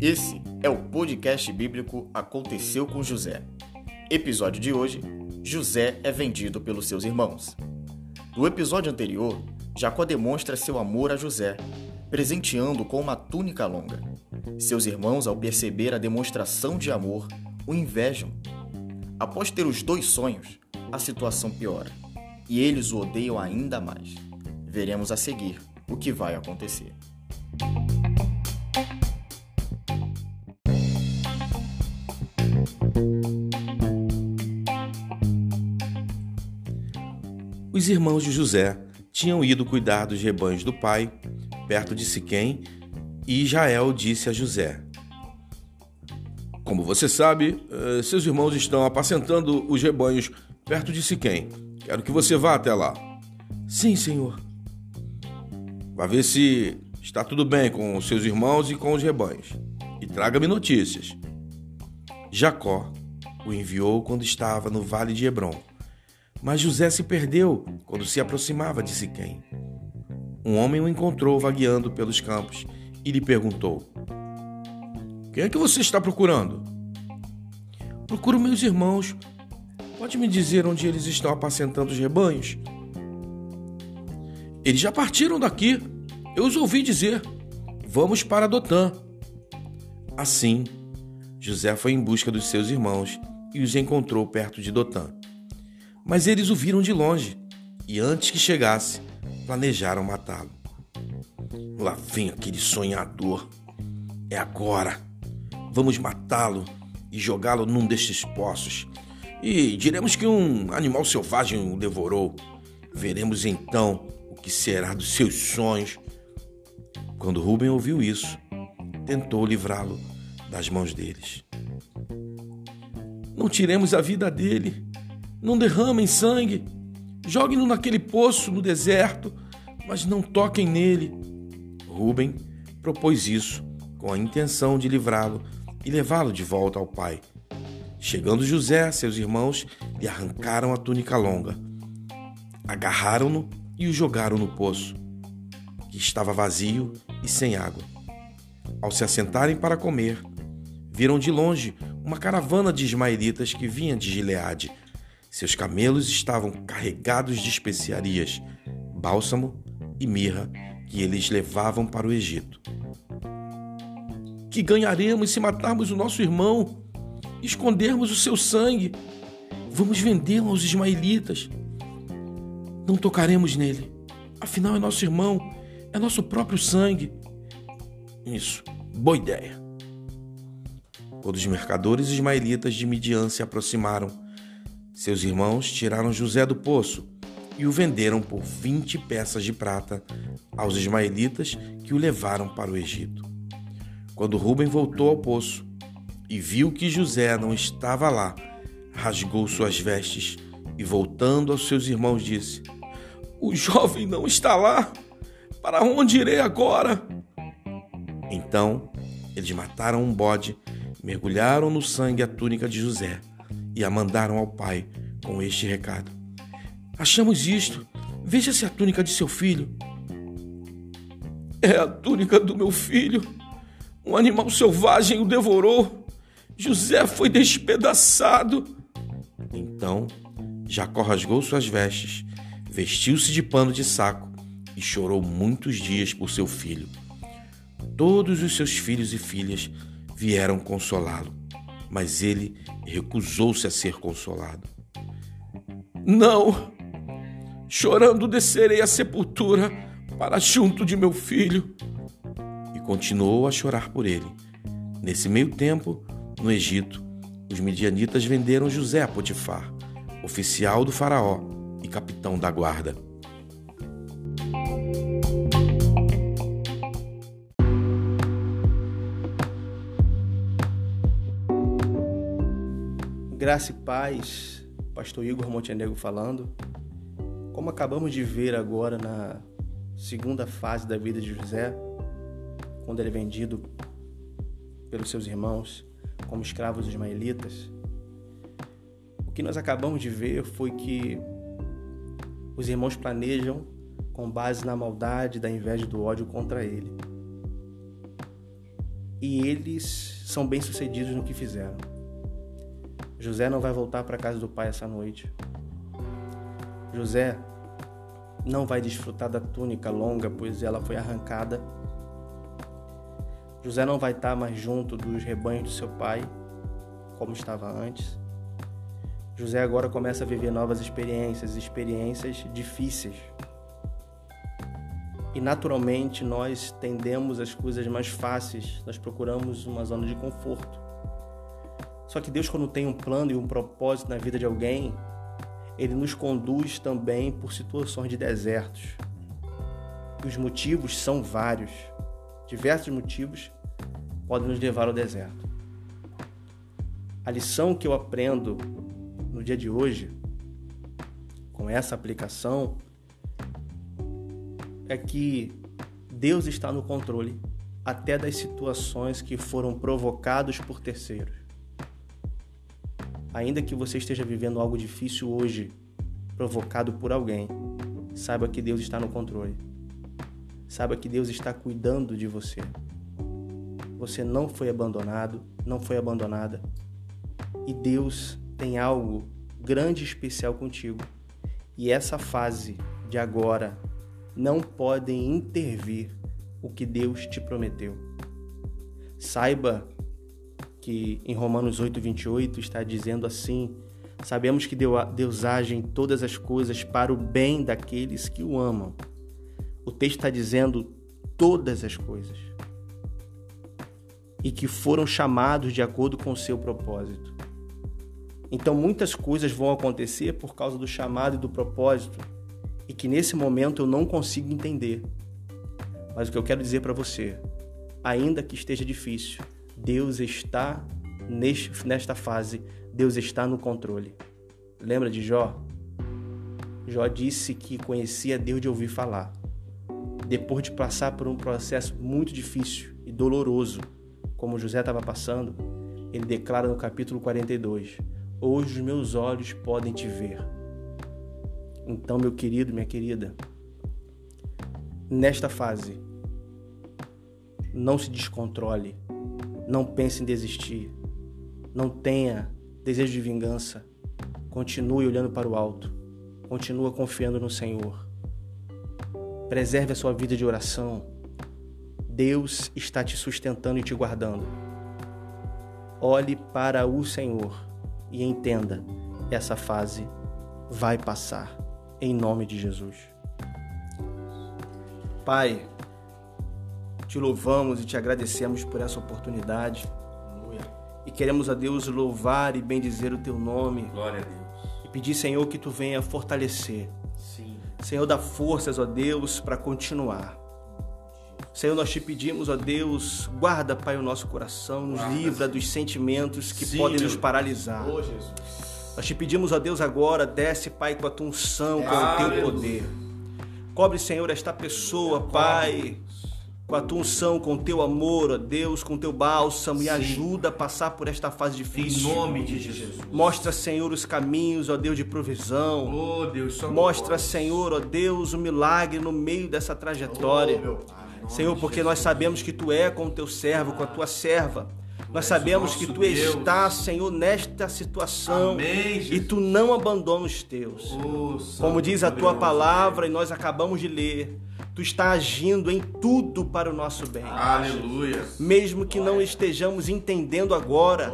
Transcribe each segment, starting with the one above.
Esse é o podcast bíblico Aconteceu com José. Episódio de hoje: José é vendido pelos seus irmãos. No episódio anterior, Jacó demonstra seu amor a José, presenteando com uma túnica longa. Seus irmãos, ao perceber a demonstração de amor, o invejam. Após ter os dois sonhos, a situação piora e eles o odeiam ainda mais. Veremos a seguir o que vai acontecer. Os irmãos de José tinham ido cuidar dos rebanhos do pai, perto de Siquém, e Israel disse a José: Como você sabe, eh, seus irmãos estão apacentando os rebanhos perto de Siquém. Quero que você vá até lá. Sim, senhor. Vá ver se está tudo bem com os seus irmãos e com os rebanhos. E traga-me notícias. Jacó o enviou quando estava no vale de Hebron mas José se perdeu quando se aproximava de Siquém. Um homem o encontrou vagueando pelos campos e lhe perguntou: Quem é que você está procurando? Procuro meus irmãos. Pode me dizer onde eles estão apacentando os rebanhos? Eles já partiram daqui. Eu os ouvi dizer. Vamos para Dotã. Assim, José foi em busca dos seus irmãos e os encontrou perto de Dotã. Mas eles o viram de longe e, antes que chegasse, planejaram matá-lo. Lá vem aquele sonhador. É agora. Vamos matá-lo e jogá-lo num destes poços. E diremos que um animal selvagem o devorou. Veremos então o que será dos seus sonhos. Quando Rubem ouviu isso, tentou livrá-lo das mãos deles. Não tiremos a vida dele, não derramem sangue. Joguem-no naquele poço no deserto, mas não toquem nele. Rubem propôs isso com a intenção de livrá-lo e levá-lo de volta ao pai. Chegando José, seus irmãos lhe arrancaram a túnica longa, agarraram-no e o jogaram no poço, que estava vazio e sem água. Ao se assentarem para comer, viram de longe uma caravana de ismaelitas que vinha de Gileade seus camelos estavam carregados de especiarias, bálsamo e mirra que eles levavam para o Egito. Que ganharemos se matarmos o nosso irmão, escondermos o seu sangue? Vamos vendê-lo aos ismaelitas. Não tocaremos nele. Afinal, é nosso irmão, é nosso próprio sangue. Isso, boa ideia. Quando os mercadores ismaelitas de Midian se aproximaram, seus irmãos tiraram José do poço e o venderam por vinte peças de prata aos ismaelitas que o levaram para o Egito. Quando Rubem voltou ao poço e viu que José não estava lá, rasgou suas vestes e, voltando aos seus irmãos, disse: O jovem não está lá. Para onde irei agora? Então eles mataram um bode, mergulharam no sangue a túnica de José e a mandaram ao pai com este recado: Achamos isto. Veja se a túnica de seu filho. É a túnica do meu filho. Um animal selvagem o devorou. José foi despedaçado. Então Jacó rasgou suas vestes, vestiu-se de pano de saco e chorou muitos dias por seu filho. Todos os seus filhos e filhas vieram consolá-lo mas ele recusou-se a ser consolado. Não! Chorando descerei à sepultura para junto de meu filho. E continuou a chorar por ele. Nesse meio tempo, no Egito, os midianitas venderam José a Potifar, oficial do Faraó e capitão da guarda. Graça e paz, Pastor Igor Montenegro falando. Como acabamos de ver agora na segunda fase da vida de José, quando ele é vendido pelos seus irmãos como escravos ismaelitas, o que nós acabamos de ver foi que os irmãos planejam com base na maldade, da inveja e do ódio contra ele. E eles são bem-sucedidos no que fizeram. José não vai voltar para a casa do pai essa noite. José não vai desfrutar da túnica longa, pois ela foi arrancada. José não vai estar mais junto dos rebanhos do seu pai, como estava antes. José agora começa a viver novas experiências, experiências difíceis. E naturalmente nós tendemos as coisas mais fáceis, nós procuramos uma zona de conforto. Só que Deus, quando tem um plano e um propósito na vida de alguém, ele nos conduz também por situações de desertos. E os motivos são vários. Diversos motivos podem nos levar ao deserto. A lição que eu aprendo no dia de hoje, com essa aplicação, é que Deus está no controle até das situações que foram provocados por terceiros. Ainda que você esteja vivendo algo difícil hoje, provocado por alguém, saiba que Deus está no controle. Saiba que Deus está cuidando de você. Você não foi abandonado, não foi abandonada. E Deus tem algo grande e especial contigo. E essa fase de agora não podem intervir o que Deus te prometeu. Saiba que em Romanos 8, 28 está dizendo assim: Sabemos que Deus age em todas as coisas para o bem daqueles que o amam. O texto está dizendo todas as coisas. E que foram chamados de acordo com o seu propósito. Então muitas coisas vão acontecer por causa do chamado e do propósito, e que nesse momento eu não consigo entender. Mas o que eu quero dizer para você, ainda que esteja difícil, Deus está nesta fase, Deus está no controle. Lembra de Jó? Jó disse que conhecia Deus de ouvir falar. Depois de passar por um processo muito difícil e doloroso, como José estava passando, ele declara no capítulo 42: Hoje os meus olhos podem te ver. Então, meu querido, minha querida, nesta fase, não se descontrole, não pense em desistir. Não tenha desejo de vingança. Continue olhando para o alto. Continua confiando no Senhor. Preserve a sua vida de oração. Deus está te sustentando e te guardando. Olhe para o Senhor e entenda: essa fase vai passar, em nome de Jesus. Pai, te louvamos e te agradecemos por essa oportunidade. Aleluia. E queremos a Deus louvar e bendizer o teu nome. Glória a Deus. E pedir, Senhor, que tu venha fortalecer. Sim. Senhor, dá forças, ó Deus, para continuar. Senhor, nós te pedimos, ó Deus, guarda, Pai, o nosso coração, nos guarda, livra dos sentimentos que Sim, podem nos paralisar. Oh, nós te pedimos, ó Deus, agora, desce, Pai, com a tua unção, com o teu poder. Cobre, Senhor, esta pessoa, Pai com a tua unção, com o teu amor, ó Deus, com o teu bálsamo Sim. e ajuda a passar por esta fase difícil. Em nome de Jesus. Mostra, Senhor, os caminhos, ó Deus, de provisão. Oh, Deus, Mostra, Senhor, ó Deus, o milagre no meio dessa trajetória. Oh, Senhor, porque nós sabemos que tu é com o teu servo, com a tua serva. Nós sabemos que tu Deus. estás, Senhor, nesta situação Amém, e tu não abandona os teus. Oh, Como diz a tua palavra e nós acabamos de ler, Tu está agindo em tudo para o nosso bem. Aleluia. Mesmo que não estejamos entendendo agora,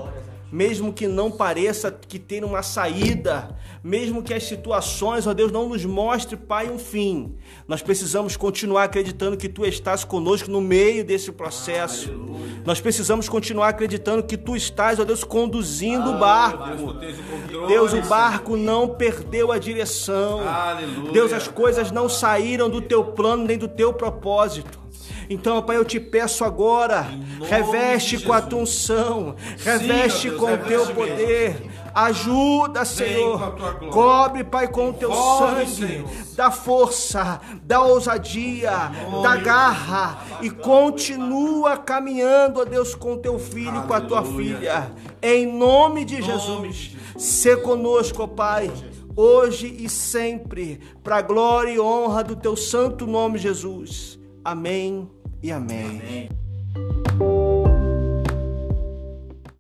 mesmo que não pareça que tem uma saída, mesmo que as situações, ó Deus, não nos mostre, Pai, um fim, nós precisamos continuar acreditando que Tu estás conosco no meio desse processo. Aleluia. Nós precisamos continuar acreditando que Tu estás, ó Deus, conduzindo ah, o barco. Deus, Deus, o barco não perdeu a direção. Aleluia. Deus, as coisas não saíram do Teu plano nem do Teu propósito. Então, Pai, eu te peço agora, reveste com a tua unção, reveste Sim, com o teu poder. Ajuda, Senhor. Cobre, Pai, com o teu Cobre, sangue. Senhor. Da força, da ousadia, da garra. E continua caminhando, ó Deus, com o teu filho Aleluia. e com a tua filha. Em nome de Jesus. Se conosco, ó Pai hoje e sempre, para a glória e honra do teu santo nome, Jesus. Amém e amém. amém.